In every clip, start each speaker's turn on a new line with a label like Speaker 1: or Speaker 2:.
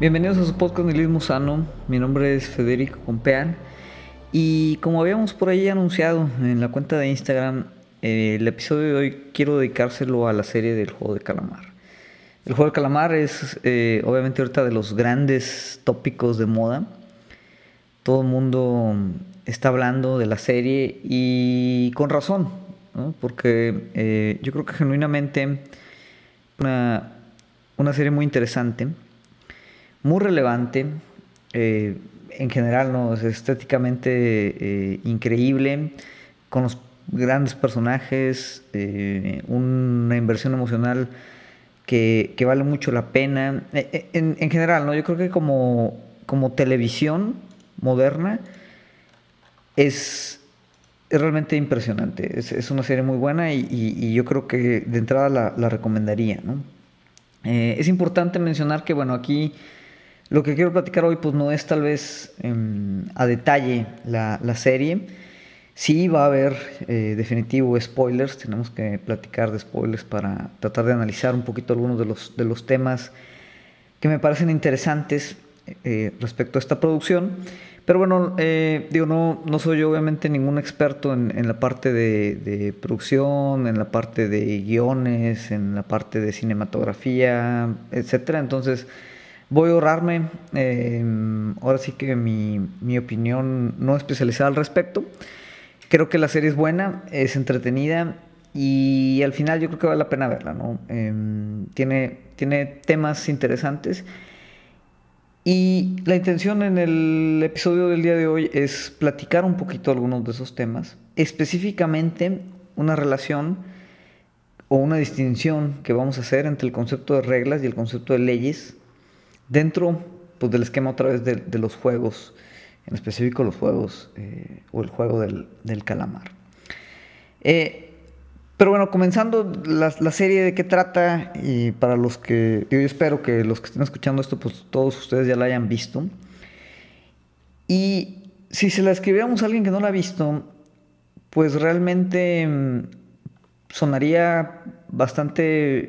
Speaker 1: Bienvenidos a su podcast Nihilismo Sano. Mi nombre es Federico Compean. Y como habíamos por ahí anunciado en la cuenta de Instagram, eh, el episodio de hoy quiero dedicárselo a la serie del juego de calamar. El juego de calamar es eh, obviamente ahorita de los grandes tópicos de moda. Todo el mundo está hablando de la serie y con razón, porque eh, yo creo que genuinamente una, una serie muy interesante muy relevante. Eh, en general, ¿no? es estéticamente eh, increíble, con los grandes personajes, eh, una inversión emocional que, vale mucho la pena. En, general, ¿no? yo creo que como, como televisión moderna es, realmente impresionante. Es, una serie muy buena y, yo creo que de entrada la, la recomendaría. ¿no? es importante mencionar que, bueno, aquí lo que quiero platicar hoy pues no es tal vez em, a detalle la, serie. Sí va a haber eh, definitivo spoilers, tenemos que platicar de spoilers para tratar de analizar un poquito algunos de los, de los temas que me parecen interesantes eh, respecto a esta producción. Pero bueno, eh, digo, no, no soy yo obviamente ningún experto en, la parte de, de, producción, en la parte de guiones, en la parte de cinematografía, etcétera. Entonces, Voy a ahorrarme, eh, ahora sí que mi, mi, opinión no especializada al respecto. Creo que la serie es buena, es entretenida y al final yo creo que vale la pena verla. ¿no? Em, tiene, tiene temas interesantes. Y la intención en el episodio del día de hoy es platicar un poquito algunos de esos temas, específicamente una relación o una distinción que vamos a hacer entre el concepto de reglas y el concepto de leyes Dentro pues, del esquema otra vez de, los juegos, en específico los juegos eh, o el juego del, calamar. Eh, pero bueno, comenzando la, serie de qué trata, y para los que, yo espero que los que estén escuchando esto, pues todos ustedes ya la hayan visto. Y si se la escribiéramos a alguien que no la ha visto, pues realmente mm, sonaría bastante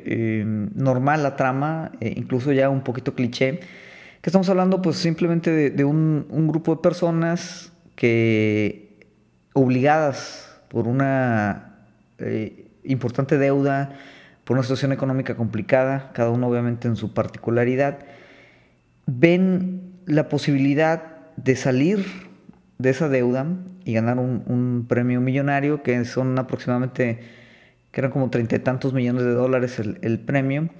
Speaker 1: eh, normal la trama, eh, incluso ya un poquito cliché, que estamos hablando pues simplemente de, un, grupo de personas que obligadas por una eh, importante deuda, por una situación económica complicada, cada uno obviamente en su particularidad, ven la posibilidad de salir de esa deuda y ganar un, un premio millonario que son aproximadamente que eran como treinta y tantos millones de dólares el, premio,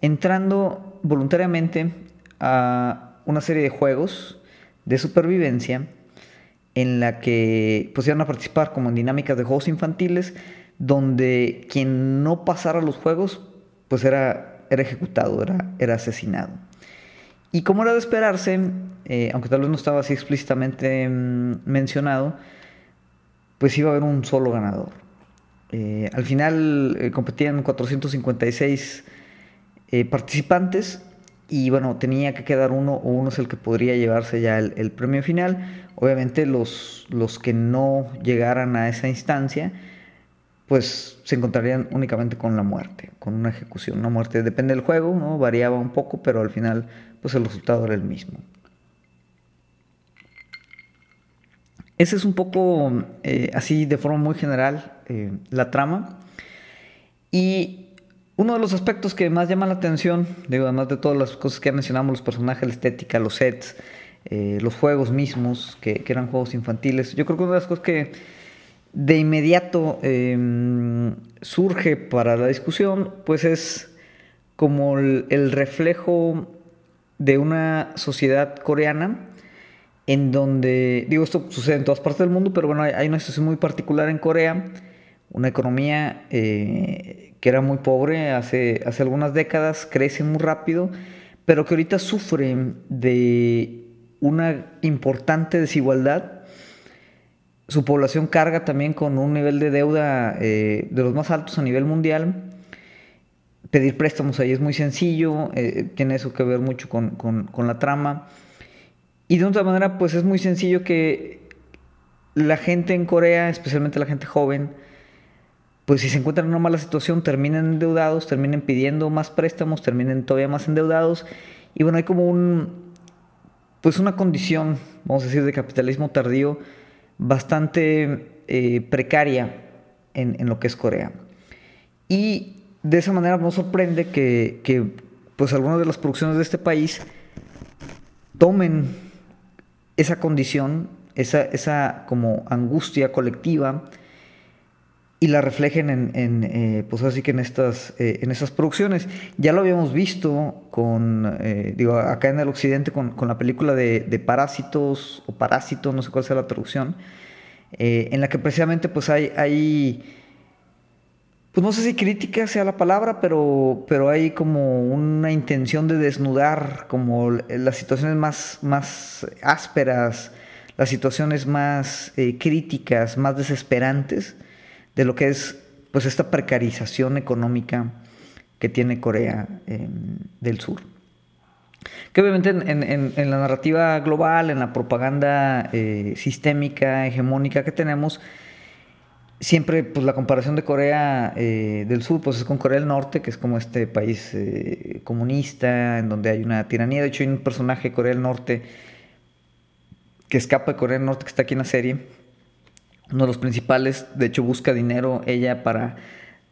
Speaker 1: entrando voluntariamente a una serie de juegos de supervivencia en la que pues iban a participar como en dinámicas de juegos infantiles donde quien no pasara los juegos pues era, era ejecutado, era, era asesinado. Y como era de esperarse, eh, aunque tal vez no estaba así explícitamente mm, mencionado, pues iba a haber un solo ganador. Eh, al final eh, competían 456 eh, participantes y bueno, tenía que quedar uno o uno es el que podría llevarse ya el, premio final. Obviamente los, los que no llegaran a esa instancia pues se encontrarían únicamente con la muerte, con una ejecución. Una muerte depende del juego, ¿no? variaba un poco, pero al final pues el resultado era el mismo. Ese es un poco así de forma muy general eh, la trama. Y uno de los aspectos que más llama la atención, digo, además de todas las cosas que ya mencionamos, los personajes, la estética, los sets, eh, los juegos mismos, que, eran juegos infantiles, yo creo que una de las cosas que de inmediato em, surge para la discusión, pues es como el, reflejo de una sociedad coreana en donde, digo, esto sucede en todas partes del mundo, pero bueno, hay una situación muy particular en Corea, una economía eh, que era muy pobre hace, hace algunas décadas, crece muy rápido, pero que ahorita sufre de una importante desigualdad. Su población carga también con un nivel de deuda eh, de los más altos a nivel mundial. Pedir préstamos ahí es muy sencillo, eh, tiene eso que ver mucho con, con la trama. Y de otra manera, pues es muy sencillo que la gente en Corea, especialmente la gente joven, pues si se encuentran en una mala situación, terminen endeudados, terminen pidiendo más préstamos, terminen todavía más endeudados Y bueno, hay como un, pues una condición, vamos a decir, de capitalismo tardío bastante eh, precaria en, en, lo que es Corea. Y de esa manera nos sorprende que, que pues algunas de las producciones de este país tomen esa condición, esa, esa como angustia colectiva y la reflejen en, en eh, pues así que en estas, eh, en estas producciones. Ya lo habíamos visto con, eh, digo, acá en el occidente con, con la película de, de, Parásitos o Parásitos, no sé cuál sea la traducción, en la que precisamente pues hay, hay pues no sé si crítica sea la palabra, pero, pero hay como una intención de desnudar como las situaciones más, más ásperas, las situaciones más eh, críticas, más desesperantes de lo que es pues esta precarización económica que tiene Corea eh, del Sur. Que obviamente en, en, en, la narrativa global, en la propaganda eh, sistémica, hegemónica que tenemos, siempre pues la comparación de Corea eh, del Sur pues es con Corea del Norte, que es como este país eh, comunista en donde hay una tiranía. De hecho hay un personaje de Corea del Norte que escapa de Corea del Norte que está aquí en la serie. Uno de los principales, de hecho busca dinero ella para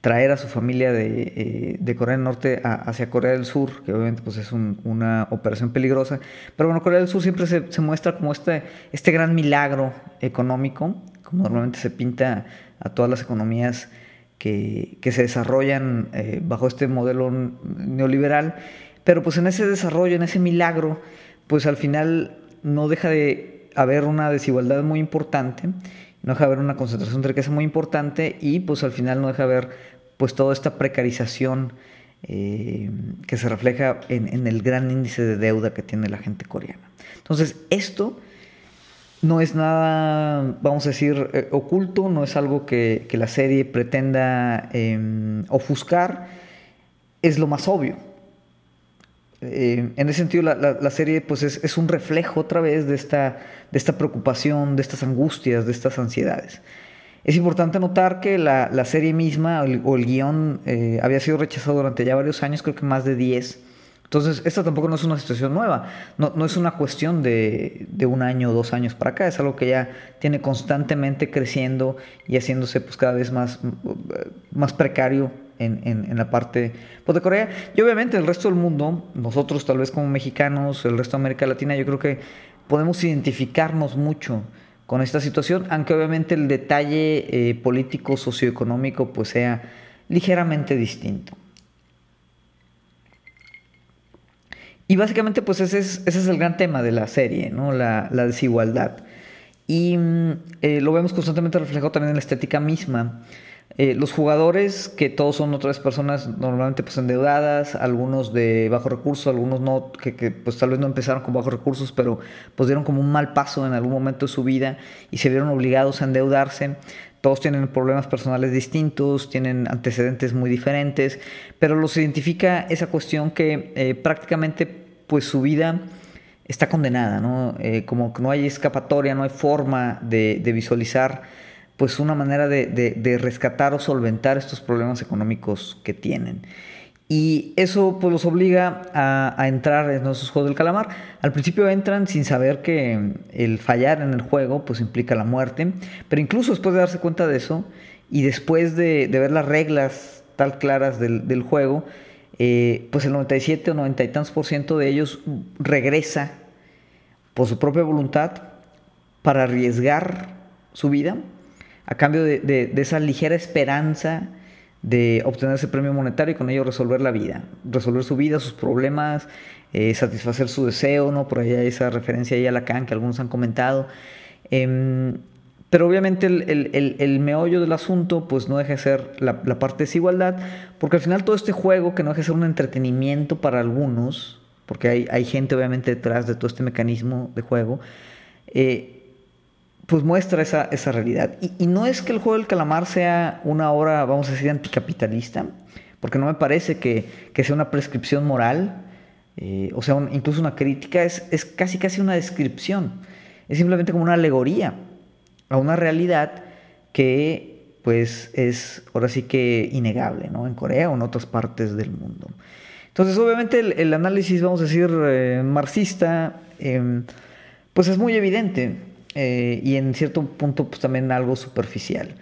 Speaker 1: traer a su familia de, eh, de Corea del Norte hacia Corea del Sur, que obviamente pues, es un, una operación peligrosa. Pero bueno, Corea del Sur siempre se, se muestra como este, este gran milagro económico, como normalmente se pinta a todas las economías que, que se desarrollan eh, bajo este modelo neoliberal. Pero pues en ese desarrollo, en ese milagro, pues al final no deja de haber una desigualdad muy importante, no deja de haber una concentración de riqueza muy importante y pues al final no deja de haber pues toda esta precarización eh, que se refleja en, en, el gran índice de deuda que tiene la gente coreana. Entonces esto no es nada, vamos a decir, eh, oculto, no es algo que, que la serie pretenda eh, ofuscar, es lo más obvio. Eh, en ese sentido, la, la, la serie pues es, es, un reflejo otra vez de esta, de esta preocupación, de estas angustias, de estas ansiedades. Es importante notar que la, la serie misma o el, o el guion eh, había sido rechazado durante ya varios años, creo que más de 10 entonces, esta tampoco no es una situación nueva, no, no es una cuestión de, de, un año o dos años para acá, es algo que ya tiene constantemente creciendo y haciéndose pues cada vez más, más precario en, en, la parte pues, de Corea. Y obviamente el resto del mundo, nosotros tal vez como mexicanos, el resto de América Latina, yo creo que podemos identificarnos mucho con esta situación, aunque obviamente el detalle eh, político, socioeconómico, pues sea ligeramente distinto. Y básicamente pues ese es, ese es el gran tema de la serie, ¿no? la, la desigualdad. Y eh, lo vemos constantemente reflejado también en la estética misma. Eh, los jugadores, que todos son otras personas normalmente pues endeudadas, algunos de bajo recursos, algunos no, que, que, pues tal vez no empezaron con bajos recursos, pero pues dieron como un mal paso en algún momento de su vida y se vieron obligados a endeudarse. Todos tienen problemas personales distintos, tienen antecedentes muy diferentes, pero los identifica esa cuestión que eh, prácticamente pues su vida está condenada, ¿no? Eh, como que no hay escapatoria, no hay forma de, visualizar pues una manera de, rescatar o solventar estos problemas económicos que tienen. Y eso pues los obliga a, entrar en esos juegos del calamar. Al principio entran sin saber que el fallar en el juego pues implica la muerte, pero incluso después de darse cuenta de eso y después de, ver las reglas tal claras del, juego, eh, pues el 97 o 90 y tantos por ciento de ellos regresa por su propia voluntad para arriesgar su vida a cambio de, esa ligera esperanza de obtener ese premio monetario y con ello resolver la vida, resolver su vida, sus problemas, eh, satisfacer su deseo, ¿no? Por ahí hay esa referencia ahí a Lacan que algunos han comentado. Eh, pero obviamente el, el, el, meollo del asunto pues no deja de ser la, la, parte de desigualdad, porque al final todo este juego, que no deja de ser un entretenimiento para algunos, porque hay, hay gente obviamente detrás de todo este mecanismo de juego, eh, pues muestra esa, esa realidad. Y, no es que el juego del calamar sea una obra, vamos a decir, anticapitalista, porque no me parece que, que sea una prescripción moral, eh, o sea, incluso una crítica, es, es casi casi una descripción, es simplemente como una alegoría a una realidad que pues es ahora sí que innegable, ¿no? En Corea o en otras partes del mundo. Entonces, obviamente, el, análisis, vamos a decir, eh, marxista, em, pues es muy evidente eh, y en cierto punto, pues también algo superficial.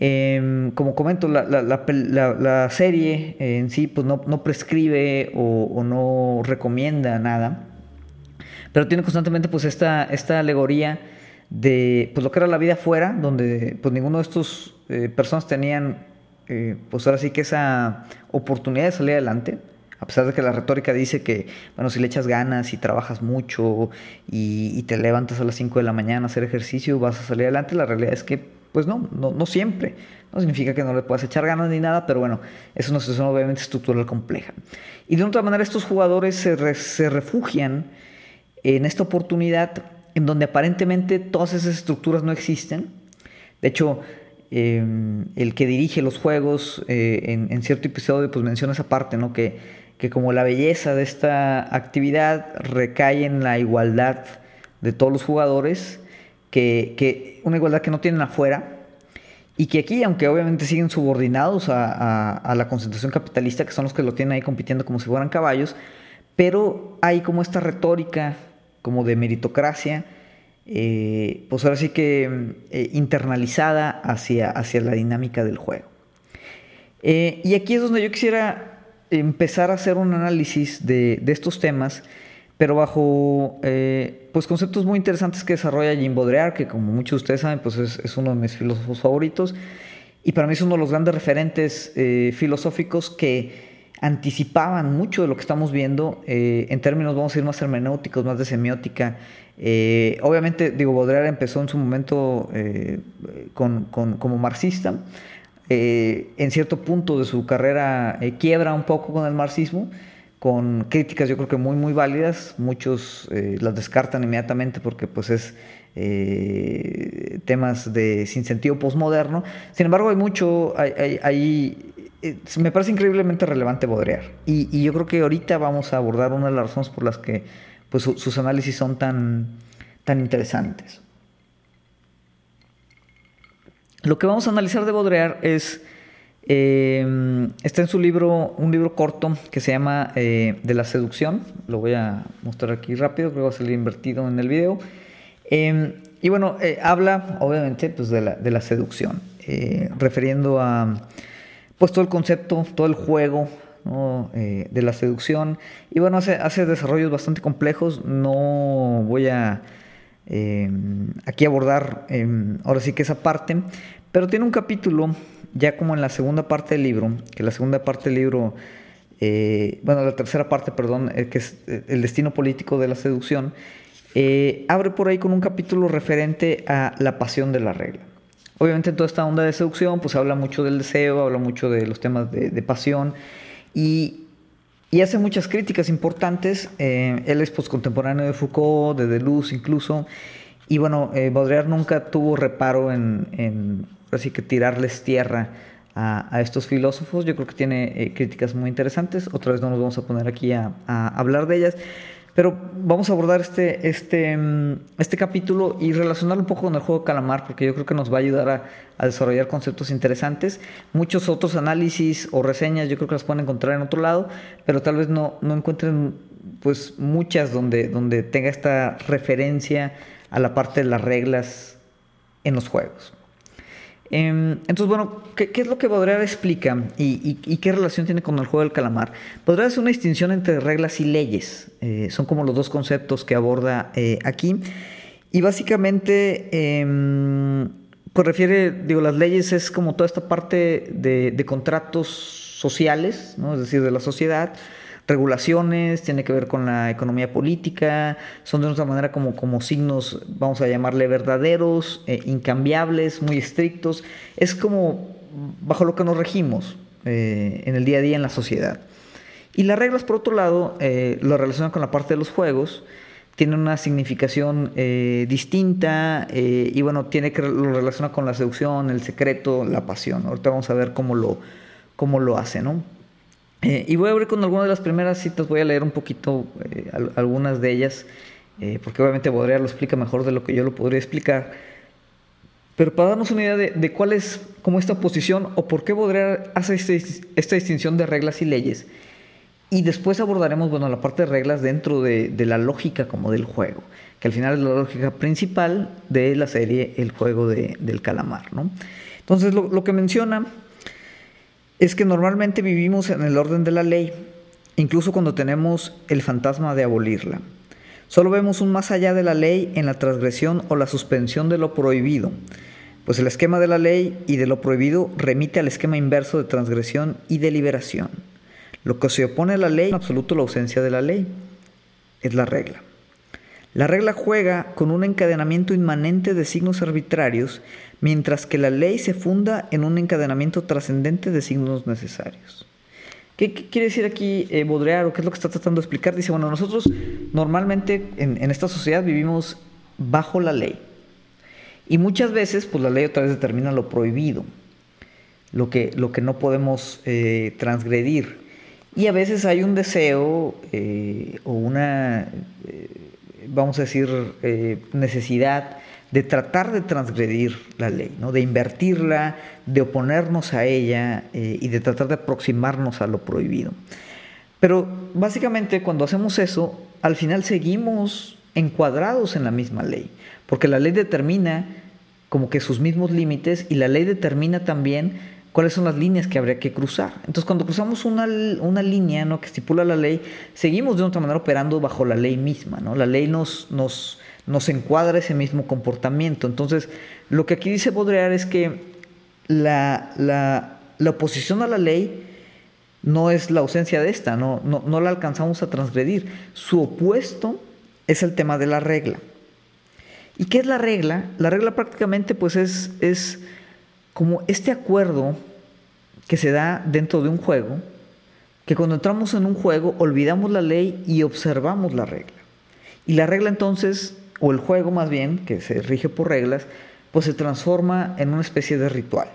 Speaker 1: Em, como comento, la, serie en sí pues no, prescribe o, no recomienda nada, pero tiene constantemente pues esta, esta alegoría de pues, lo que era la vida afuera, donde pues ninguno de estos eh, personas tenían eh, pues ahora sí que esa oportunidad de salir adelante, a pesar de que la retórica dice que, bueno, si le echas ganas y trabajas mucho y, te levantas a las 5 de la mañana a hacer ejercicio, vas a salir adelante, la realidad es que pues no, no, siempre. No significa que no le puedas echar ganas ni nada, pero bueno, es una situación obviamente estructural compleja. Y de otra manera estos jugadores se, se refugian en esta oportunidad en donde aparentemente todas esas estructuras no existen. De hecho, em, el que dirige los juegos eh, en, cierto episodio pues menciona esa parte, ¿no? Que, que como la belleza de esta actividad recae en la igualdad de todos los jugadores, que, una igualdad que no tienen afuera y que aquí, aunque obviamente siguen subordinados a, la concentración capitalista, que son los que lo tienen ahí compitiendo como si fueran caballos, pero hay como esta retórica como de meritocracia, eh, pues ahora sí que eh, internalizada hacia, hacia la dinámica del juego. Eh, y aquí es donde yo quisiera empezar a hacer un análisis de, de estos temas pero bajo eh, pues conceptos muy interesantes que desarrolla Jean Baudrillard, que como muchos de ustedes saben, pues es, uno de mis filósofos favoritos, y para mí es uno de los grandes referentes eh, filosóficos que anticipaban mucho de lo que estamos viendo eh, en términos, vamos a ir más hermenéuticos, más de semiótica. obviamente, digo, Baudrillard empezó en su momento con, como marxista, en cierto punto de su carrera quiebra un poco con el marxismo, con críticas yo creo que muy muy válidas, muchos eh, las descartan inmediatamente porque pues es eh, temas de sin sentido postmoderno, sin embargo hay mucho, hay, eh, me parece increíblemente relevante Baudrillard. Y, yo creo que ahorita vamos a abordar una de las razones por las que pues sus análisis son tan, tan interesantes. Lo que vamos a analizar de Baudrillard es eh, está en su libro, un libro corto que se llama eh, De la seducción. Lo voy a mostrar aquí rápido, creo que va a salir invertido en el video. Em, y bueno, eh, habla obviamente pues, de, la, de la seducción, refiriendo a pues, todo el concepto, todo el juego de la seducción. Y bueno, hace, hace desarrollos bastante complejos. No voy a em, aquí abordar em, ahora sí que esa parte, pero tiene un capítulo ya como en la segunda parte del libro, que la segunda parte del libro, eh, bueno, la tercera parte, perdón, eh, que es eh, el destino político de la seducción, abre por ahí con un capítulo referente a la pasión de la regla. Obviamente en toda esta onda de seducción, pues habla mucho del deseo, habla mucho de los temas de, pasión y, hace muchas críticas importantes. él es pues, contemporáneo de Foucault, de Deleuze incluso, y bueno, Baudrillard nunca tuvo reparo en así que tirarles tierra a, estos filósofos. Yo creo que tiene eh, críticas muy interesantes. Otra vez no nos vamos a poner aquí a, hablar de ellas. Pero vamos a abordar este, este, mm, este capítulo y relacionarlo un poco con el juego de calamar, porque yo creo que nos va a ayudar a, desarrollar conceptos interesantes. Muchos otros análisis o reseñas yo creo que las pueden encontrar en otro lado, pero tal vez no, no encuentren pues muchas donde, donde tenga esta referencia a la parte de las reglas en los juegos. Em, entonces, bueno, ¿qué, es lo que Baudrillard explica y, qué relación tiene con el juego del calamar? Baudrillard hace una distinción entre reglas y leyes. Eh, son como los dos conceptos que aborda eh, aquí. Y básicamente, eh, pues refiere, digo, las leyes es como toda esta parte de, de contratos sociales, ¿no? es decir, de la sociedad regulaciones, tiene que ver con la economía política, son de otra manera como, como signos, vamos a llamarle verdaderos, eh, incambiables, muy estrictos. Es como bajo lo que nos regimos eh, en el día a día en la sociedad. Y las reglas, por otro lado, eh, lo relacionan con la parte de los juegos, tienen una significación distinta y bueno, tiene que lo relaciona con la seducción, el secreto, la pasión. Ahorita vamos a ver cómo lo, cómo lo hace, ¿no? Eh, y voy a abrir con algunas de las primeras citas, voy a leer un poquito eh, algunas de ellas, eh, porque obviamente Baudrillard lo explica mejor de lo que yo lo podría explicar. Pero para darnos una idea de, cuál es como esta posición o por qué Baudrillard hace este esta distinción de reglas y leyes, Y después abordaremos, bueno, la parte de reglas dentro de, la lógica como del juego, que al final es la lógica principal de la serie El juego del calamar, ¿no? Entonces, lo, lo que menciona es que normalmente vivimos en el orden de la ley, incluso cuando tenemos el fantasma de abolirla. Solo vemos un más allá de la ley en la transgresión o la suspensión de lo prohibido, pues el esquema de la ley y de lo prohibido remite al esquema inverso de transgresión y de liberación. Lo que se opone a la ley, en absoluto la ausencia de la ley, es la regla. La regla juega con un encadenamiento inmanente de signos arbitrarios, mientras que la ley se funda en un encadenamiento trascendente de signos necesarios. ¿Qué, quiere decir aquí eh, Baudrillard o qué es lo que está tratando de explicar? Dice, bueno, nosotros normalmente en, en, esta sociedad vivimos bajo la ley. Y muchas veces, pues la ley otra vez determina lo prohibido, lo que, lo que no podemos eh, transgredir. Y a veces hay un deseo eh, o una, eh, vamos a decir, eh, necesidad de tratar de transgredir la ley, ¿no? de invertirla, de oponernos a ella y de tratar de aproximarnos a lo prohibido. Pero básicamente cuando hacemos eso, al final seguimos encuadrados en la misma ley, porque la ley determina como que sus mismos límites y la ley determina también cuáles son las líneas que habría que cruzar. Entonces, cuando cruzamos una, una línea ¿no? que estipula la ley, seguimos de otra manera operando bajo la ley misma. ¿no? La ley nos, nos, nos encuadra ese mismo comportamiento. Entonces, lo que aquí dice Baudrillard es que la, la, la, oposición a la ley no es la ausencia de esta, no, no, no la alcanzamos a transgredir. Su opuesto es el tema de la regla. ¿Y qué es la regla? La regla prácticamente pues es, es como este acuerdo que se da dentro de un juego, que cuando entramos en un juego olvidamos la ley y observamos la regla. Y la regla entonces, o el juego más bien, que se rige por reglas, pues se transforma en una especie de ritual.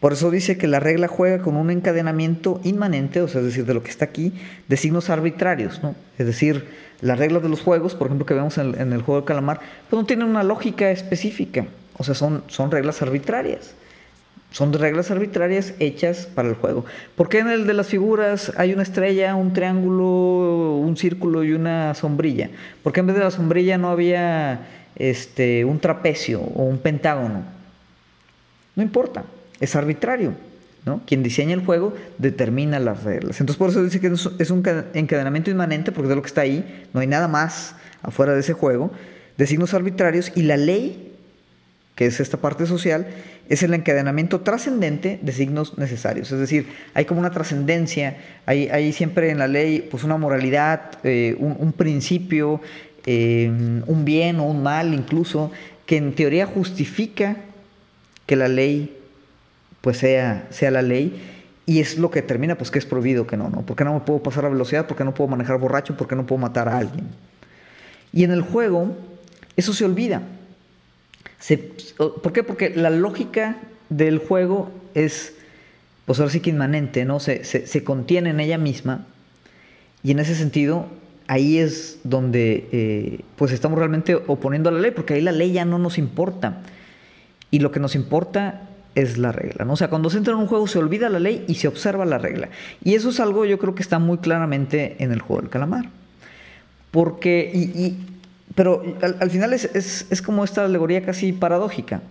Speaker 1: Por eso dice que la regla juega con un encadenamiento inmanente, o sea, es decir, de lo que está aquí, de signos arbitrarios, ¿no? Es decir, las reglas de los juegos, por ejemplo, que vemos en, el juego de calamar, pues no tienen una lógica específica, o sea, son, son reglas arbitrarias. Son reglas arbitrarias hechas para el juego. ¿Por qué en el de las figuras hay una estrella, un triángulo, un círculo y una sombrilla? ¿Por qué en vez de la sombrilla no había este, un trapecio o un pentágono? No importa, es arbitrario. ¿no? Quien diseña el juego determina las reglas. Entonces por eso dice que es un encadenamiento inmanente, porque de lo que está ahí, no hay nada más afuera de ese juego, de signos arbitrarios y la ley, que es esta parte social, es el encadenamiento trascendente de signos necesarios. Es decir, hay como una trascendencia, hay, siempre en la ley pues una moralidad, eh, un, principio, eh, un bien o un mal incluso, que en teoría justifica que la ley pues sea, sea la ley. Y es lo que determina pues que es prohibido, que no, ¿no? Porque no me puedo pasar a velocidad, porque no puedo manejar borracho, porque no puedo matar a alguien. Y en el juego eso se olvida. ¿Por qué? Porque la lógica del juego es, pues ahora sí que inmanente, ¿no? Se, se, contiene en ella misma. Y en ese sentido, ahí es donde eh, pues estamos realmente oponiendo a la ley, porque ahí la ley ya no nos importa. Y lo que nos importa es la regla. ¿no? O sea, cuando se entra en un juego se olvida la ley y se observa la regla. Y eso es algo yo creo que está muy claramente en el juego del calamar. Porque, y, pero al, final es, es, como esta alegoría casi paradójica.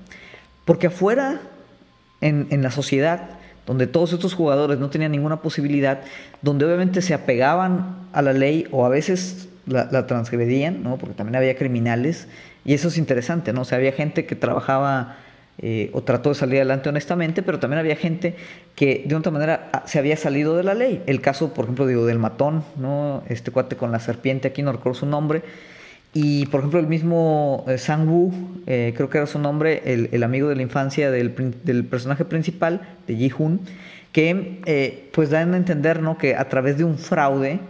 Speaker 1: Porque afuera, en, en, la sociedad, donde todos estos jugadores no tenían ninguna posibilidad, donde obviamente se apegaban a la ley o a veces la, la transgredían, ¿no? porque también había criminales, y eso es interesante, ¿no? O sea, había gente que trabajaba eh, o trató de salir adelante honestamente, pero también había gente que de otra manera se había salido de la ley. El caso, por ejemplo, digo, del matón, ¿no? Este cuate con la serpiente, aquí no recuerdo su nombre. Y por ejemplo, el mismo eh, Sang Woo, eh, creo que era su nombre, el, amigo de la infancia del, del personaje principal, de Ji Hoon, que pues dan a entender ¿no? que a través de un fraude,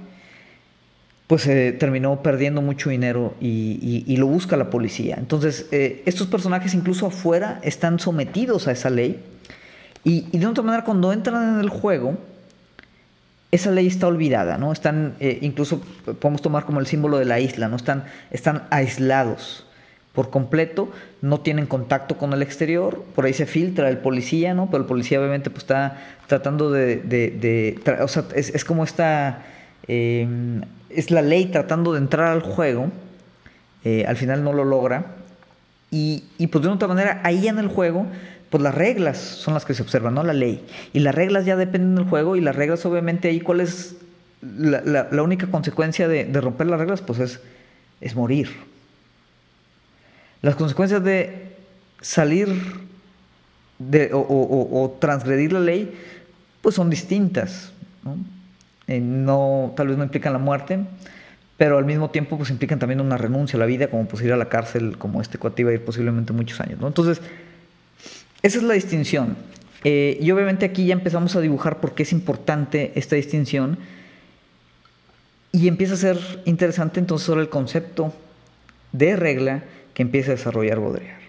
Speaker 1: pues se terminó perdiendo mucho dinero y, lo busca la policía. Entonces, eh, estos personajes incluso afuera están sometidos a esa ley y, de otra manera cuando entran en el juego, esa ley está olvidada, ¿no? Están, eh, incluso podemos tomar como el símbolo de la isla, ¿no? Están, están aislados por completo, no tienen contacto con el exterior, por ahí se filtra el policía, ¿no? Pero el policía obviamente pues está tratando de, o sea, es, es como esta Em, es la ley tratando de entrar al juego. Eh, al final no lo logra. Y, y pues de otra manera, ahí en el juego, pues las reglas son las que se observan, no la ley. Y las reglas ya dependen del juego y las reglas obviamente ahí cuál es la, única consecuencia de, romper las reglas, pues es, es morir. Las consecuencias de salir de, o, transgredir la ley, pues son distintas. Eh, ¿no? tal vez no implican la muerte, pero al mismo tiempo pues implican también una renuncia a la vida, como pues ir a la cárcel, como este cuate iba a ir posiblemente muchos años. ¿no? Entonces, esa es la distinción. Eh, y obviamente aquí ya empezamos a dibujar por qué es importante esta distinción. Y empieza a ser interesante entonces sobre el concepto de regla que empieza a desarrollar Baudrillard.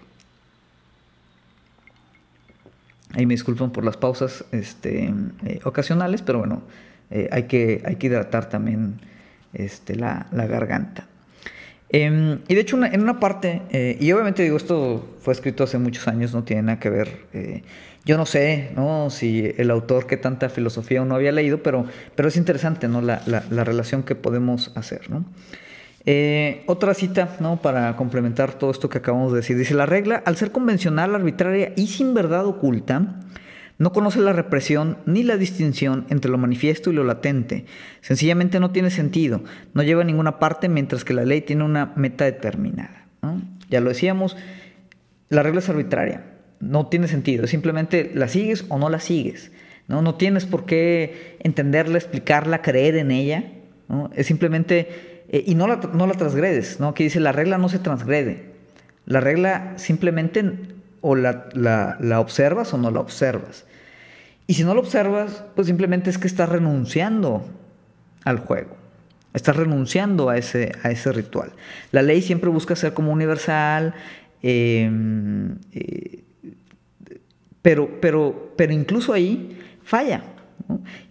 Speaker 1: Ahí me disculpan por las pausas este, eh, ocasionales, pero bueno, eh, hay, que, hay que hidratar también este, la, garganta. Em, y de hecho, en una parte, eh, y obviamente digo, esto fue escrito hace muchos años, no tiene nada que ver. yo no sé ¿no? si el autor que tanta filosofía uno había leído, pero, pero es interesante ¿no? la, la relación que podemos hacer. ¿no? Eh, otra cita, ¿no? Para complementar todo esto que acabamos de decir. Dice, la regla, al ser convencional, arbitraria y sin verdad oculta, no conoce la represión ni la distinción entre lo manifiesto y lo latente. Sencillamente no tiene sentido, no lleva a ninguna parte mientras que la ley tiene una meta determinada. Ya lo decíamos, la regla es arbitraria, no tiene sentido, simplemente la sigues o no la sigues. No, tienes por qué entenderla, explicarla, creer en ella. Es simplemente eh, y no la, no la transgredes, ¿no? Que dice, la regla no se transgrede. La regla simplemente o la, la, observas o no la observas. Y si no la observas, pues simplemente es que estás renunciando al juego. Estás renunciando a ese, a ese ritual. La ley siempre busca ser como universal, em, eh, pero, pero, pero incluso ahí falla.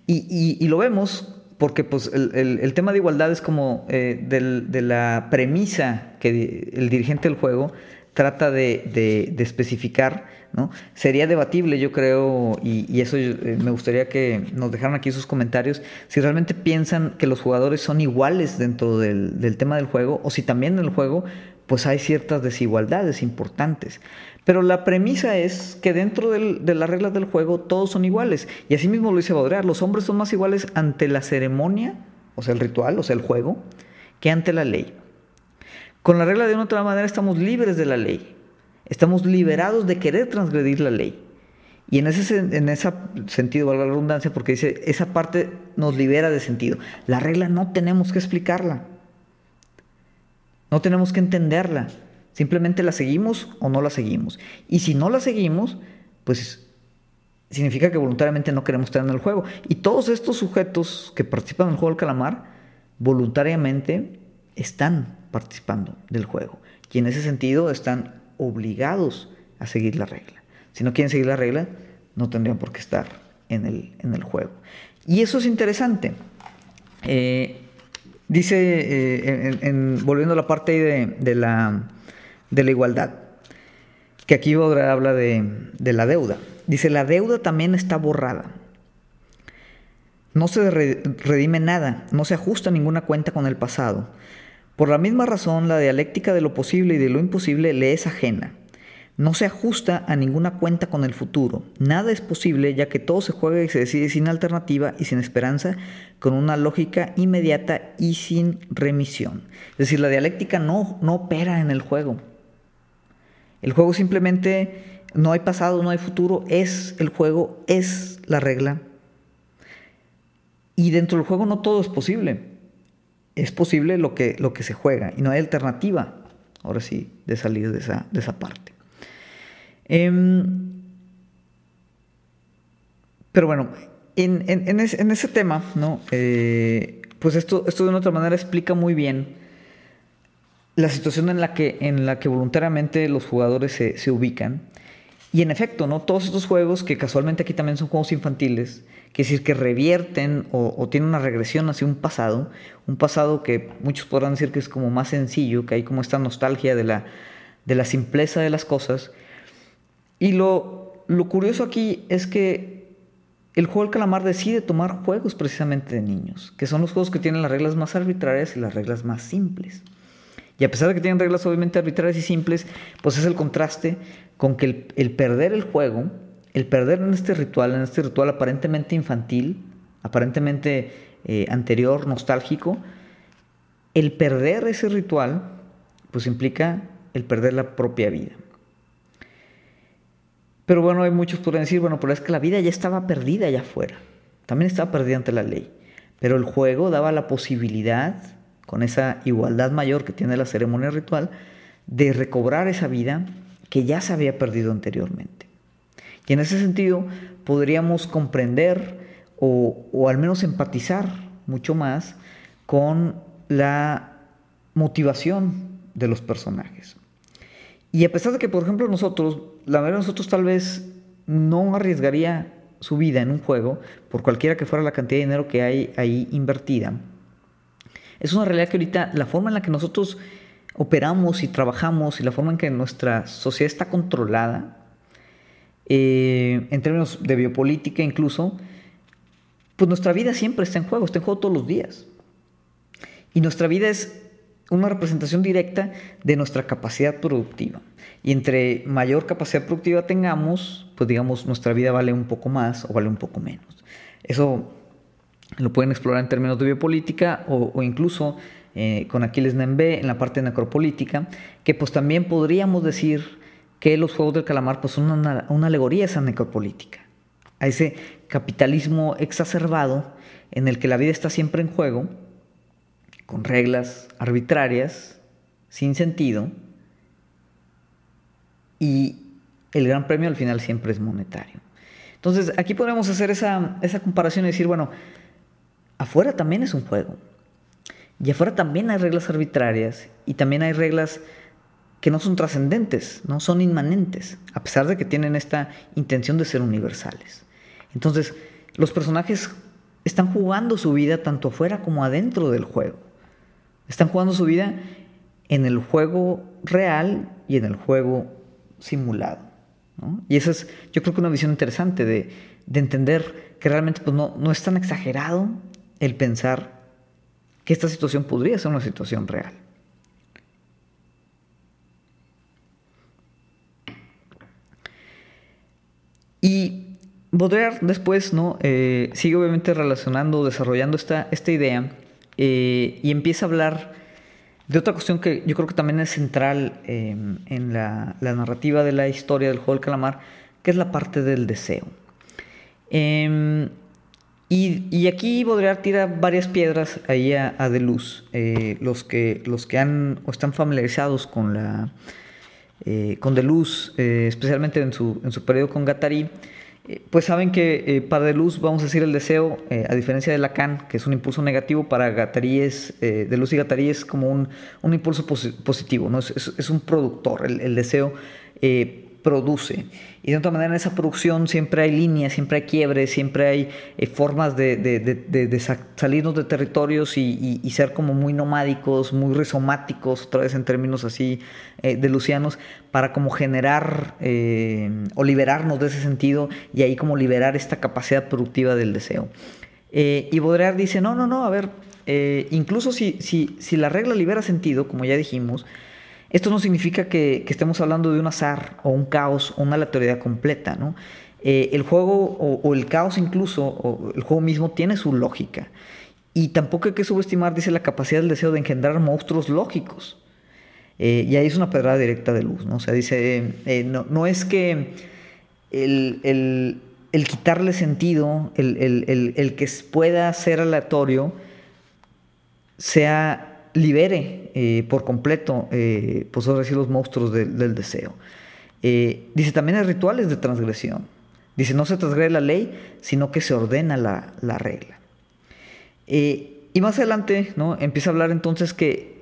Speaker 1: Y, y, lo vemos porque pues, el, tema de igualdad es como eh, de la premisa que el dirigente del juego trata de, especificar, ¿no? Sería debatible, yo creo, y, eso eh, me gustaría que nos dejaran aquí sus comentarios, si realmente piensan que los jugadores son iguales dentro del, del tema del juego, o si también en el juego pues hay ciertas desigualdades importantes. Pero la premisa es que dentro de las reglas del juego todos son iguales. Y así mismo lo dice Baudrillard, los hombres son más iguales ante la ceremonia, o sea, el ritual, o sea, el juego, que ante la ley. Con la regla de una otra manera estamos libres de la ley. Estamos liberados de querer transgredir la ley. Y en ese, en ese sentido, valga la redundancia, porque dice, esa parte nos libera de sentido. La regla no tenemos que explicarla. No tenemos que entenderla. Simplemente la seguimos o no la seguimos. Y si no la seguimos, pues significa que voluntariamente no queremos estar en el juego. Y todos estos sujetos que participan en el juego del calamar, voluntariamente están participando del juego. Y en ese sentido están obligados a seguir la regla. Si no quieren seguir la regla, no tendrían por qué estar en el, en el juego. Y eso es interesante. Eh, dice, eh, en, volviendo a la parte de la de la igualdad, que aquí habla de, de la deuda. Dice, la deuda también está borrada. No se redime nada, no se ajusta ninguna cuenta con el pasado. Por la misma razón, la dialéctica de lo posible y de lo imposible le es ajena. No se ajusta a ninguna cuenta con el futuro. Nada es posible ya que todo se juega y se decide sin alternativa y sin esperanza, con una lógica inmediata y sin remisión. Es decir, la dialéctica no, no opera en el juego. El juego simplemente no hay pasado, no hay futuro, es el juego, es la regla. Y dentro del juego no todo es posible. Es posible lo que, lo que se juega y no hay alternativa, ahora sí, de salir de esa, de esa parte. Em, pero bueno, en, ese, tema, ¿no? Eh, pues esto, esto de una otra manera explica muy bien la situación en la que, en la que voluntariamente los jugadores se, ubican. Y en efecto, ¿no? Todos estos juegos, que casualmente aquí también son juegos infantiles, que decir que revierten o, tienen una regresión hacia un pasado, un pasado que muchos podrán decir que es como más sencillo, que hay como esta nostalgia de la, de la simpleza de las cosas. Y lo, lo curioso aquí es que el juego del calamar decide tomar juegos precisamente de niños, que son los juegos que tienen las reglas más arbitrarias y las reglas más simples. Y a pesar de que tienen reglas obviamente arbitrarias y simples, pues es el contraste con que el, perder el juego, el perder en este ritual, en este ritual aparentemente infantil, aparentemente eh, anterior, nostálgico, el perder ese ritual, pues implica el perder la propia vida. Pero bueno, hay muchos podrían decir, bueno, pero es que la vida ya estaba perdida allá afuera. También estaba perdida ante la ley. Pero el juego daba la posibilidad, con esa igualdad mayor que tiene la ceremonia ritual, de recobrar esa vida que ya se había perdido anteriormente. Y en ese sentido podríamos comprender o, al menos empatizar mucho más con la motivación de los personajes. Y a pesar de que, por ejemplo, nosotros, la mayoría de nosotros tal vez no arriesgaría su vida en un juego, por cualquiera que fuera la cantidad de dinero que hay ahí invertida, es una realidad que ahorita la forma en la que nosotros operamos y trabajamos y la forma en que nuestra sociedad está controlada, eh, en términos de biopolítica incluso, pues nuestra vida siempre está en juego, está en juego todos los días. Y nuestra vida es una representación directa de nuestra capacidad productiva. Y entre mayor capacidad productiva tengamos, pues digamos, nuestra vida vale un poco más o vale un poco menos. Eso lo pueden explorar en términos de biopolítica o, incluso eh, con Aquiles Nembe en la parte necropolítica, que pues también podríamos decir que los Juegos del Calamar pues son una, una alegoría a esa necropolítica, a ese capitalismo exacerbado en el que la vida está siempre en juego con reglas arbitrarias, sin sentido, y el gran premio al final siempre es monetario. Entonces, aquí podemos hacer esa, comparación y decir, bueno, afuera también es un juego. Y afuera también hay reglas arbitrarias y también hay reglas que no son trascendentes, no son inmanentes, a pesar de que tienen esta intención de ser universales. Entonces, los personajes están jugando su vida tanto afuera como adentro del juego. Están jugando su vida en el juego real y en el juego simulado. Y esa es, yo creo que una visión interesante de, entender que realmente pues, no, no es tan exagerado el pensar que esta situación podría ser una situación real. Y Baudrillard después ¿no? Eh, sigue obviamente relacionando, desarrollando esta, esta idea eh, y empieza a hablar de otra cuestión que yo creo que también es central em, en la, narrativa de la historia del juego del calamar, que es la parte del deseo. Em, y, aquí Baudrillard tira varias piedras ahí a, a Deleuze. Eh, los, que, los que han o están familiarizados con, la, eh, con Deleuze, especialmente en su, en su periodo con Gattari, eh, pues saben que eh, para de luz, vamos a decir, el deseo, eh, a diferencia de Lacan, que es un impulso negativo, para Gattari de luz y Gattari es como un, impulso positivo, ¿no? es, un productor, el, el deseo produce. Y de otra manera en esa producción siempre hay líneas, siempre hay quiebres, siempre hay eh, formas de, salirnos de territorios y, ser como muy nomádicos, muy rizomáticos, otra vez en términos así eh, de lucianos, para como generar eh, o liberarnos de ese sentido y ahí como liberar esta capacidad productiva del deseo. y Baudrillard dice, no, no, no, a ver, incluso si, si, si la regla libera sentido, como ya dijimos, esto no significa que, estemos hablando de un azar o un caos o una aleatoriedad completa, ¿no? Eh, el juego o, el caos incluso, o el juego mismo tiene su lógica. Y tampoco hay que subestimar, dice, la capacidad del deseo de engendrar monstruos lógicos. Eh, y ahí es una pedrada directa de luz, ¿no? O sea, dice, eh, no, es que el, quitarle sentido, el, el que pueda ser aleatorio, sea libere eh, por completo, eh, pues ahora los monstruos del deseo. Eh, dice, también hay rituales de transgresión. Dice, no se transgrede la ley, sino que se ordena la, regla. y más adelante, ¿no? Empieza a hablar entonces que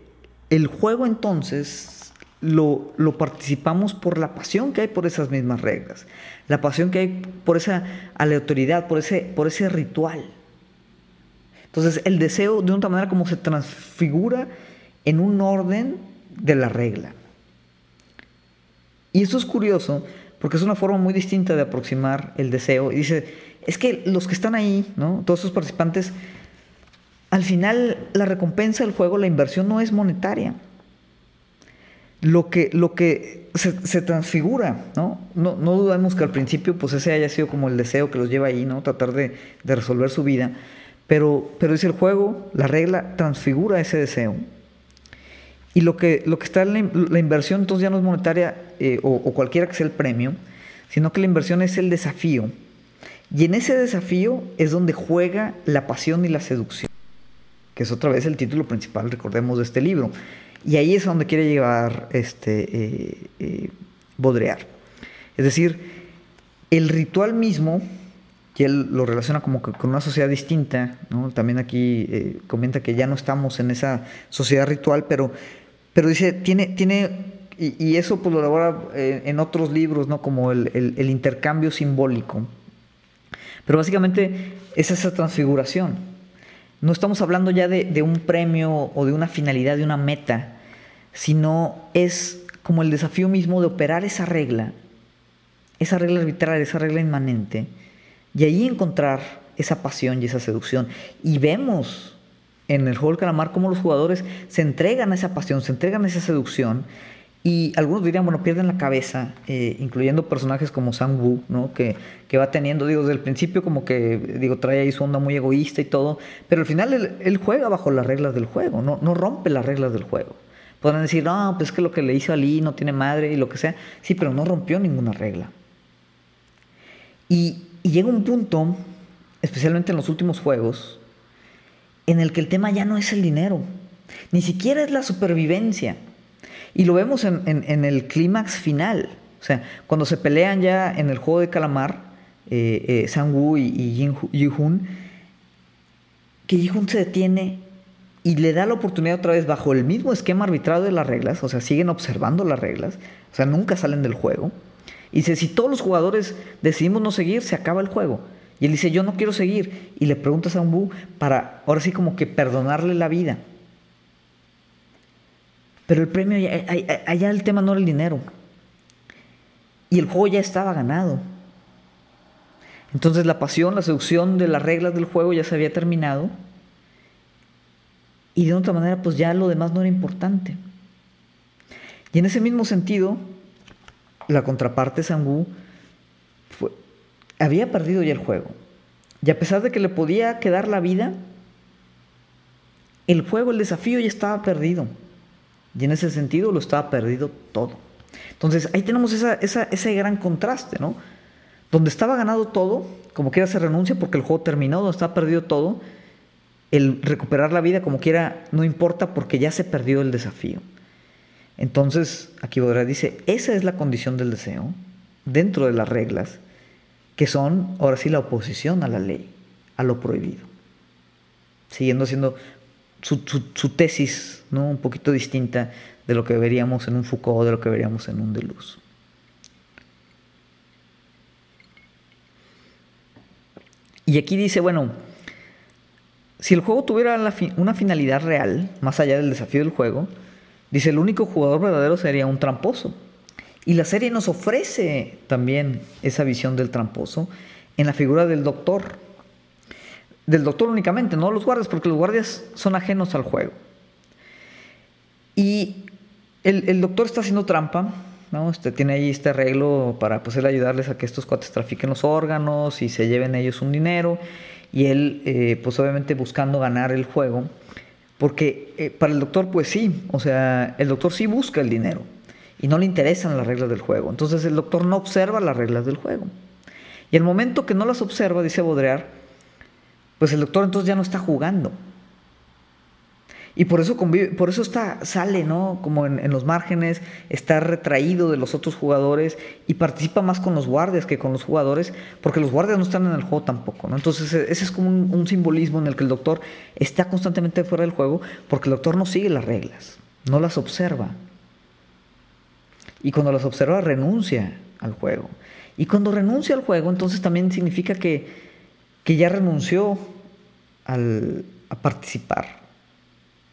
Speaker 1: el juego entonces lo, lo, participamos por la pasión que hay por esas mismas reglas, la pasión que hay por esa aleatoriedad, por ese, por ese ritual. Entonces el deseo de una manera como se transfigura en un orden de la regla. Y esto es curioso porque es una forma muy distinta de aproximar el deseo. Y dice, es que los que están ahí, ¿no? Todos esos participantes, al final la recompensa del juego, la inversión no es monetaria. Lo que, lo que se, transfigura, ¿no? ¿no? No dudamos que al principio pues ese haya sido como el deseo que los lleva ahí, ¿no? Tratar de, resolver su vida. Pero, pero es el juego, la regla transfigura ese deseo. Y lo que, lo que está en la, inversión entonces ya no es monetaria eh, o, o cualquiera que sea el premio, sino que la inversión es el desafío. Y en ese desafío es donde juega la pasión y la seducción, que es otra vez el título principal, recordemos, de este libro. Y ahí es donde quiere llevar este, eh, eh Es decir, el ritual mismo, que él lo relaciona como con una sociedad distinta, también aquí eh, comenta que ya no estamos en esa sociedad ritual, pero, pero dice, tiene, tiene y, eso pues lo elabora eh, en otros libros, ¿no? como el, intercambio simbólico. Pero básicamente es esa transfiguración. No estamos hablando ya de, un premio o de una finalidad, de una meta, sino es como el desafío mismo de operar esa regla, esa regla arbitral, esa regla inmanente, y ahí encontrar esa pasión y esa seducción. Y vemos en el juego del calamar cómo los jugadores se entregan a esa pasión, se entregan a esa seducción y algunos dirían, bueno, pierden la cabeza, eh, incluyendo personajes como Sang Woo, ¿no? Que, que, va teniendo, digo, desde el principio como que, digo, trae ahí su onda muy egoísta y todo, pero al final él, juega bajo las reglas del juego, no, no rompe las reglas del juego. Podrán decir, no, pues es que lo que le hizo a Lee no tiene madre y lo que sea. Sí, pero no rompió ninguna regla. Y, y llega un punto, especialmente en los últimos juegos, en el que el tema ya no es el dinero, ni siquiera es la supervivencia y lo vemos en, el clímax final. O sea, cuando se pelean ya en el juego de calamar, eh, eh Sang Woo y, y Yi-Hun, que Yi-Hun se detiene y le da la oportunidad otra vez bajo el mismo esquema arbitrado de las reglas, o sea, siguen observando las reglas, o sea, nunca salen del juego. Y dice, si todos los jugadores decidimos no seguir, se acaba el juego. Y él dice, yo no quiero seguir. Y le pregunta a Woo para, ahora sí, como que perdonarle la vida. Pero el premio, allá el tema no era el dinero. Y el juego ya estaba ganado. Entonces la pasión, la seducción de las reglas del juego ya se había terminado. Y de otra manera, pues ya lo demás no era importante. Y en ese mismo sentido, la contraparte Sangu había perdido ya el juego. Y a pesar de que le podía quedar la vida, el juego, el desafío ya estaba perdido. Y en ese sentido lo estaba perdido todo. Entonces ahí tenemos ese gran contraste, ¿no? Donde estaba ganado todo, como quiera se renuncia porque el juego terminó, donde estaba perdido todo, el recuperar la vida como quiera no importa porque ya se perdió el desafío. Entonces, aquí Baudrillard dice, esa es la condición del deseo, dentro de las reglas, que son, ahora sí, la oposición a la ley, a lo prohibido. Siguiendo siendo su, tesis ¿no? un poquito distinta de lo que veríamos en un Foucault, de lo que veríamos en un Deleuze. Y aquí dice, bueno, si el juego tuviera una finalidad real, más allá del desafío del juego, dice, el único jugador verdadero sería un tramposo. Y la serie nos ofrece también esa visión del tramposo en la figura del doctor, del doctor únicamente, no los guardias, porque los guardias son ajenos al juego. Y el, doctor está haciendo trampa, ¿no? Este, tiene ahí este arreglo para pues, ayudarles a que estos cuates trafiquen los órganos y se lleven ellos un dinero. Y él, eh, pues obviamente buscando ganar el juego, porque eh, para el doctor, pues sí, o sea, el doctor sí busca el dinero y no le interesan las reglas del juego. Entonces el doctor no observa las reglas del juego. Y el momento que no las observa, dice Baudrillard, pues el doctor entonces ya no está jugando. Y por eso por eso está, sale, ¿no? Como en, los márgenes, está retraído de los otros jugadores y participa más con los guardias que con los jugadores, porque los guardias no están en el juego tampoco, ¿no? Entonces e, ese es como un, un simbolismo en el que el doctor está constantemente fuera del juego, porque el doctor no sigue las reglas, no las observa. Y cuando las observa renuncia al juego. Y cuando renuncia al juego, entonces también significa que que ya renunció a participar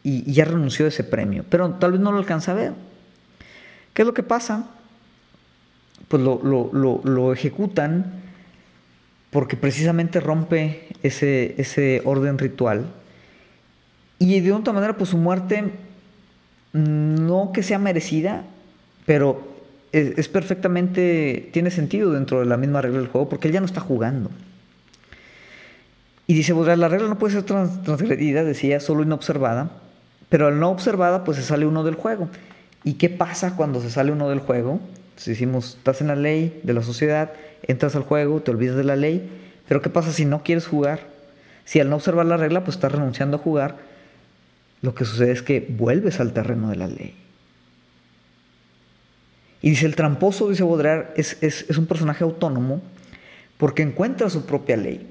Speaker 1: y, ya renunció a ese premio, pero tal vez no lo alcanza a ver. ¿Qué es lo que pasa? Pues lo, ejecutan porque precisamente rompe ese, ese orden ritual. Y de otra manera, pues su muerte, no que sea merecida, pero es, perfectamente, tiene sentido dentro de la misma regla del juego, porque él ya no está jugando. Y dice, pues la regla no puede ser transgredida, decía, solo inobservada, pero al no observada, pues se sale uno del juego. ¿Y qué pasa cuando se sale uno del juego? Si decimos, estás en la ley de la sociedad, entras al juego, te olvidas de la ley, pero ¿qué pasa si no quieres jugar? Si al no observar la regla, pues estás renunciando a jugar, lo que sucede es que vuelves al terreno de la ley. Y dice, el tramposo, dice Baudrillard, es, es, un personaje autónomo porque encuentra su propia ley.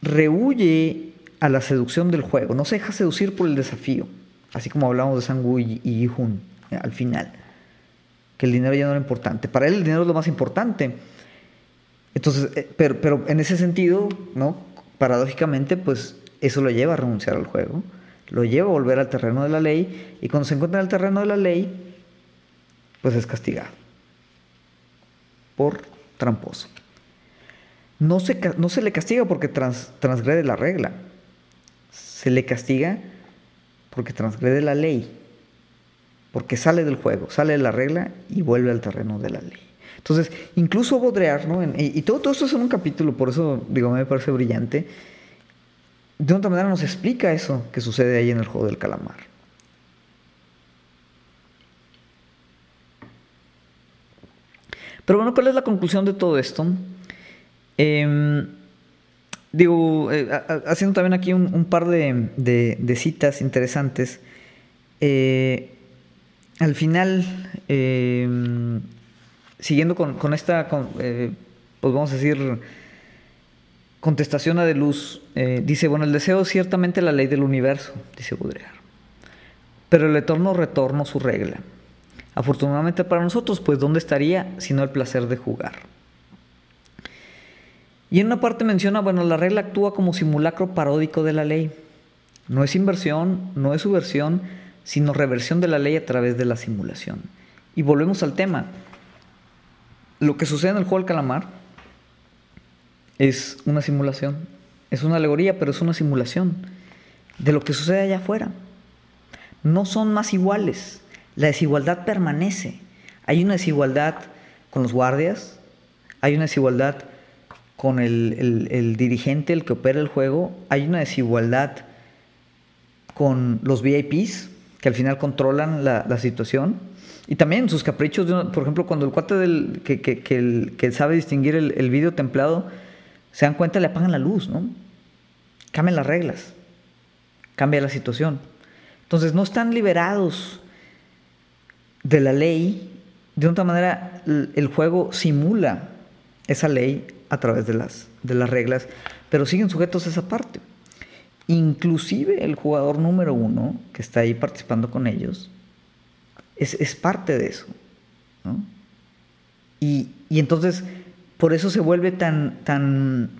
Speaker 1: Rehuye a la seducción del juego, no se deja seducir por el desafío, así como hablamos de Sangu y Yihun eh, al final, que el dinero ya no era importante. Para él el dinero es lo más importante. Entonces, eh, pero, pero en ese sentido, ¿no? Paradójicamente, pues eso lo lleva a renunciar al juego, lo lleva a volver al terreno de la ley, y cuando se encuentra en el terreno de la ley, pues es castigado por tramposo. No se, no se le castiga porque transgrede la regla, se le castiga porque transgrede la ley, porque sale del juego, sale de la regla y vuelve al terreno de la ley. Entonces, incluso Baudrillard, ¿no? y, todo, todo, esto es en un capítulo, por eso digo, me parece brillante, de otra manera nos explica eso que sucede ahí en el juego del calamar. Pero bueno, ¿cuál es la conclusión de todo esto? Em, digo, eh, haciendo también aquí un, par de, citas interesantes. Eh, al final, em, siguiendo con, esta, eh, pues vamos a decir, contestación a de luz, dice, bueno, el deseo es ciertamente la ley del universo, dice Baudrillard, pero el eterno retorno su regla. Afortunadamente para nosotros, pues ¿dónde estaría sino el placer de jugar? Y en una parte menciona, bueno, la regla actúa como simulacro paródico de la ley. No es inversión, no es subversión, sino reversión de la ley a través de la simulación. Y volvemos al tema. Lo que sucede en el juego del calamar es una simulación. Es una alegoría, pero es una simulación de lo que sucede allá afuera. No son más iguales la desigualdad permanece. Hay una desigualdad con los guardias, hay una desigualdad con el, dirigente, el que opera el juego, hay una desigualdad con los VIPs, que al final controlan la, situación, y también sus caprichos, por ejemplo, cuando el cuate que, que, sabe distinguir el, el vídeo templado, se dan cuenta, le apagan la luz, ¿no? Cambian las reglas, cambia la situación. Entonces no están liberados de la ley, de otra manera el juego simula esa ley a través de las, de las reglas, pero siguen sujetos a esa parte. Inclusive el jugador número uno que está ahí participando con ellos es, parte de eso. Y, entonces, por eso se vuelve tan, tan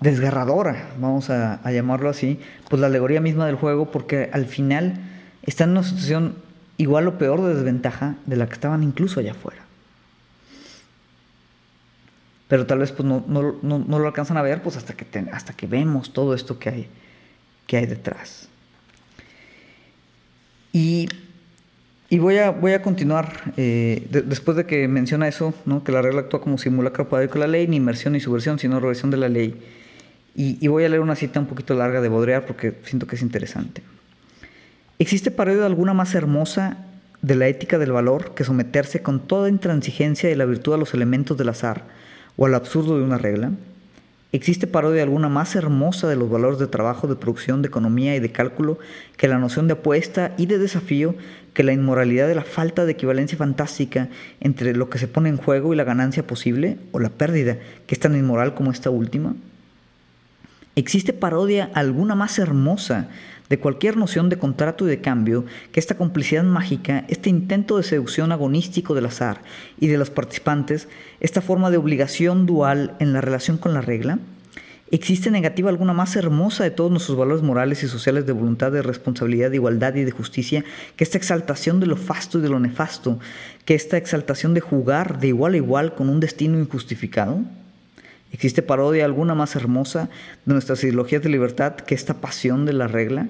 Speaker 1: desgarradora, vamos a, a, llamarlo así, pues la alegoría misma del juego, porque al final está en una situación igual o peor de desventaja de la que estaban incluso allá afuera. Pero tal vez pues, no, lo alcanzan a ver pues, hasta, que hasta que vemos todo esto que hay, que hay detrás. Y, voy, a, voy a continuar, eh, después de que menciona eso, ¿no? que la regla actúa como simulacro para con la ley, ni inmersión ni subversión, sino reversión de la ley. Y, y, voy a leer una cita un poquito larga de Baudrillard porque siento que es interesante. ¿Existe parodia alguna más hermosa de la ética del valor que someterse con toda intransigencia y la virtud a los elementos del azar o al absurdo de una regla? ¿Existe parodia alguna más hermosa de los valores de trabajo, de producción, de economía y de cálculo que la noción de apuesta y de desafío, que la inmoralidad de la falta de equivalencia fantástica entre lo que se pone en juego y la ganancia posible o la pérdida, que es tan inmoral como esta última? ¿Existe parodia alguna más hermosa de cualquier noción de contrato y de cambio que esta complicidad mágica, este intento de seducción agonístico del azar y de los participantes, esta forma de obligación dual en la relación con la regla? ¿Existe negativa alguna más hermosa de todos nuestros valores morales y sociales de voluntad, de responsabilidad, de igualdad y de justicia que esta exaltación de lo fasto y de lo nefasto, que esta exaltación de jugar de igual a igual con un destino injustificado? ¿Existe parodia alguna más hermosa de nuestras ideologías de libertad que esta pasión de la regla?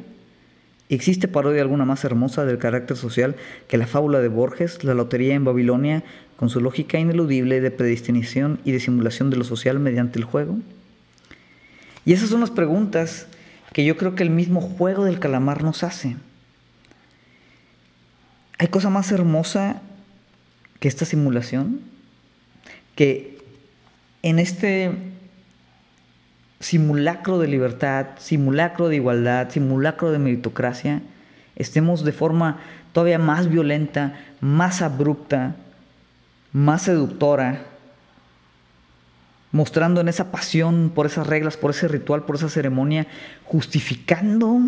Speaker 1: ¿Existe parodia alguna más hermosa del carácter social que la fábula de Borges, la lotería en Babilonia, con su lógica ineludible de predestinación y de simulación de lo social mediante el juego? Y esas son las preguntas que yo creo que el mismo juego del calamar nos hace. ¿Hay cosa más hermosa que esta simulación? Que en este simulacro de libertad, simulacro de igualdad, simulacro de meritocracia, estemos de forma todavía más violenta, más abrupta, más seductora, mostrando en esa pasión por esas reglas, por ese ritual, por esa ceremonia, justificando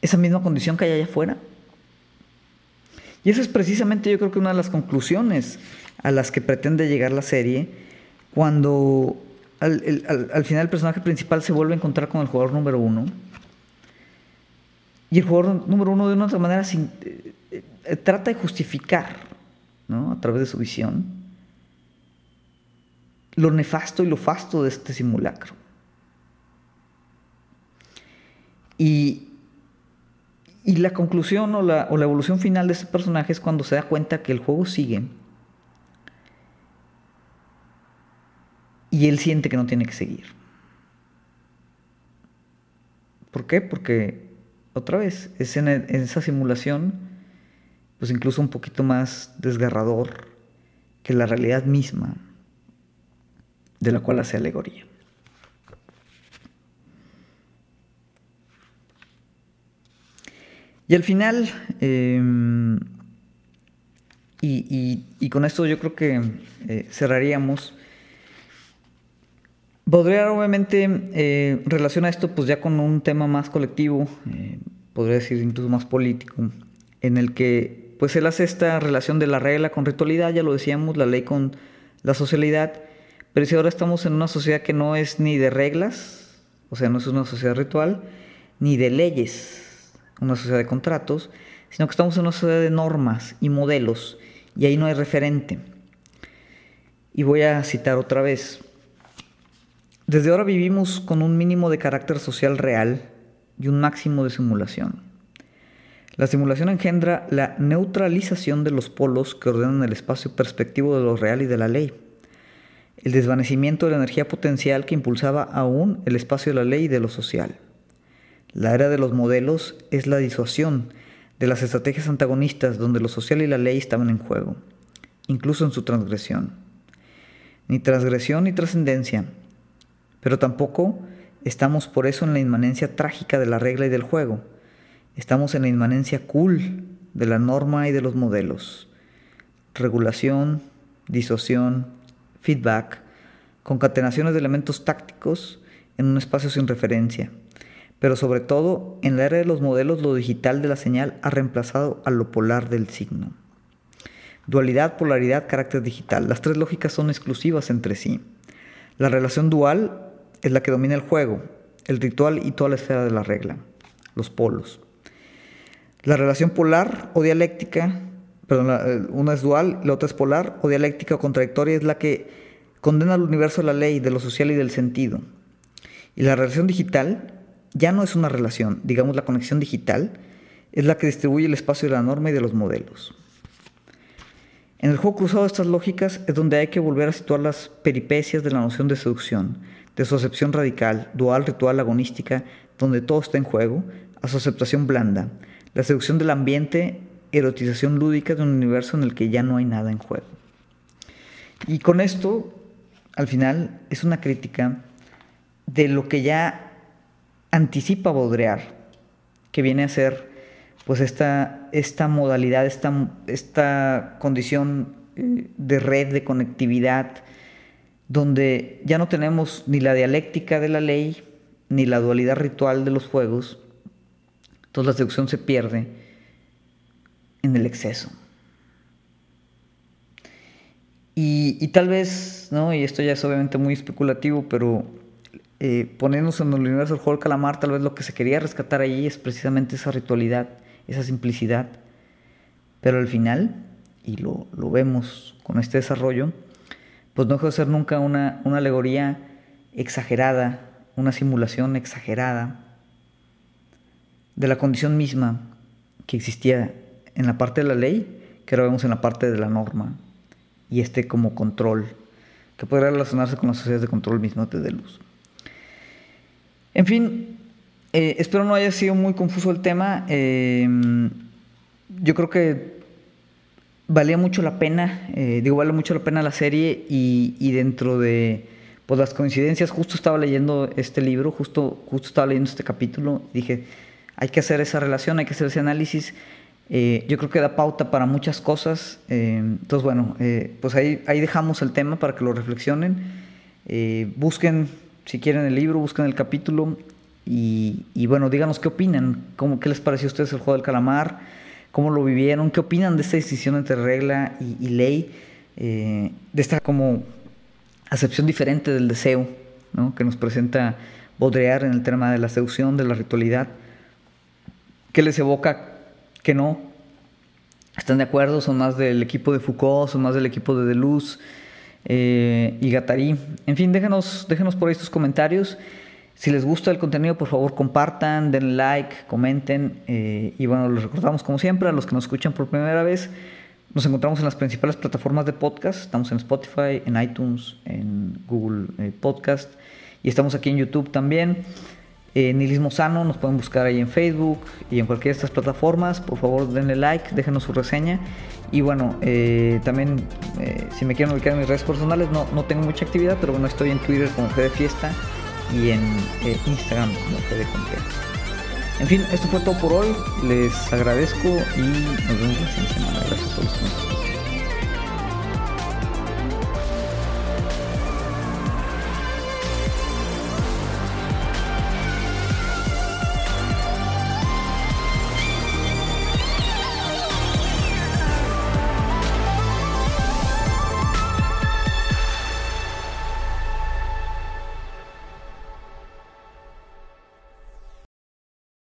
Speaker 1: esa misma condición que hay allá afuera. Y esa es precisamente yo creo que una de las conclusiones a las que pretende llegar la serie, cuando al, final el personaje principal se vuelve a encontrar con el jugador número uno. Y el jugador número uno de una otra manera eh, eh, trata de justificar, ¿no? a través de su visión, lo nefasto y lo fasto de este simulacro. Y, la conclusión o la, o la evolución final de este personaje es cuando se da cuenta que el juego sigue y él siente que no tiene que seguir. ¿Por qué? Porque, otra vez, es en, esa simulación, pues incluso un poquito más desgarrador que la realidad misma de la cual hace alegoría. Y al final, em, y, con esto yo creo que eh, cerraríamos, Podría obviamente eh, relacionar esto pues ya con un tema más colectivo, eh, podría decir incluso más político, en el que pues él hace esta relación de la regla con ritualidad, ya lo decíamos, la ley con la socialidad, pero si ahora estamos en una sociedad que no es ni de reglas, o sea, no es una sociedad ritual, ni de leyes, una sociedad de contratos, sino que estamos en una sociedad de normas y modelos, y ahí no hay referente. Y voy a citar otra vez, desde ahora vivimos con un mínimo de carácter social real y un máximo de simulación. La simulación engendra la neutralización de los polos que ordenan el espacio perspectivo de lo real y de la ley, el desvanecimiento de la energía potencial que impulsaba aún el espacio de la ley y de lo social. La era de los modelos es la disuasión de las estrategias antagonistas donde lo social y la ley estaban en juego, incluso en su transgresión. Ni transgresión ni trascendencia, pero tampoco estamos por eso en la inmanencia trágica de la regla y del juego. Estamos en la inmanencia cool de la norma y de los modelos. Regulación, disociación, feedback, concatenaciones de elementos tácticos en un espacio sin referencia. Pero sobre todo, en la era de los modelos, lo digital de la señal ha reemplazado a lo polar del signo. Dualidad, polaridad, carácter digital. Las tres lógicas son exclusivas entre sí. La relación dual es la que domina el juego, el ritual y toda la esfera de la regla, los polos. La relación polar o dialéctica, perdón, eh, una es dual, la otra es polar o dialéctica o contradictoria, es la que condena al universo de la ley, de lo social y del sentido. Y la relación digital ya no es una relación, digamos la conexión digital, es la que distribuye el espacio de la norma y de los modelos. En el juego cruzado de estas lógicas es donde hay que volver a situar las peripecias de la noción de seducción, de su acepción radical, dual, ritual, agonística, donde todo está en juego, a su aceptación blanda, la seducción del ambiente, erotización lúdica de un universo en el que ya no hay nada en juego. Y con esto, al final, es una crítica de lo que ya anticipa Baudrillard, que viene a ser pues esta, esta modalidad, esta, esta condición eh, de red, de conectividad, donde ya no tenemos ni la dialéctica de la ley, ni la dualidad ritual de los juegos, entonces la seducción se pierde en el exceso. Y, tal vez, ¿no? y esto ya es obviamente muy especulativo, pero eh, en el universo del juego del calamar, tal vez lo que se quería rescatar allí es precisamente esa ritualidad, esa simplicidad. Pero al final, y lo, lo vemos con este desarrollo, pues no dejó de ser nunca una, una alegoría exagerada, una simulación exagerada de la condición misma que existía en la parte de la ley que ahora vemos en la parte de la norma y este como control que podría relacionarse con las sociedades de control mismo de luz. En fin, eh, espero no haya sido muy confuso el tema. Eh, yo creo que valía mucho la pena, eh, digo, vale mucho la pena la serie y, dentro de pues, las coincidencias, justo estaba leyendo este libro, justo, justo estaba leyendo este capítulo y dije, hay que hacer esa relación, hay que hacer ese análisis. Eh, yo creo que da pauta para muchas cosas. Eh, entonces, bueno, pues ahí, ahí dejamos el tema para que lo reflexionen. busquen, si quieren, el libro, busquen el capítulo y, y bueno, díganos qué opinan, cómo, qué les pareció a ustedes el juego del calamar cómo lo vivieron, qué opinan de esta decisión entre regla y, ley, eh, de esta como acepción diferente del deseo que nos presenta Baudrillard en el tema de la seducción, de la ritualidad, qué les evoca que no, están de acuerdo, son más del equipo de Foucault, son más del equipo de Deleuze eh, y Gattari. En fin, déjenos, déjenos por ahí sus comentarios. Si les gusta el contenido, por favor compartan, den like, comenten. Eh, y bueno, les recordamos como siempre a los que nos escuchan por primera vez, nos encontramos en las principales plataformas de podcast. Estamos en Spotify, en iTunes, en Google eh, Podcast. Y estamos aquí en YouTube también. Eh, Nihilismo Sano, nos pueden buscar ahí en Facebook y en cualquiera de estas plataformas. Por favor, denle like, déjenos su reseña. Y bueno, también si me quieren ubicar en mis redes personales, no, no tengo mucha actividad, pero bueno, estoy en Twitter como Fe de Fiesta y en eh, Instagram como Fede En fin, esto fue todo por hoy. Les agradezco y nos vemos la semana. Gracias a todos.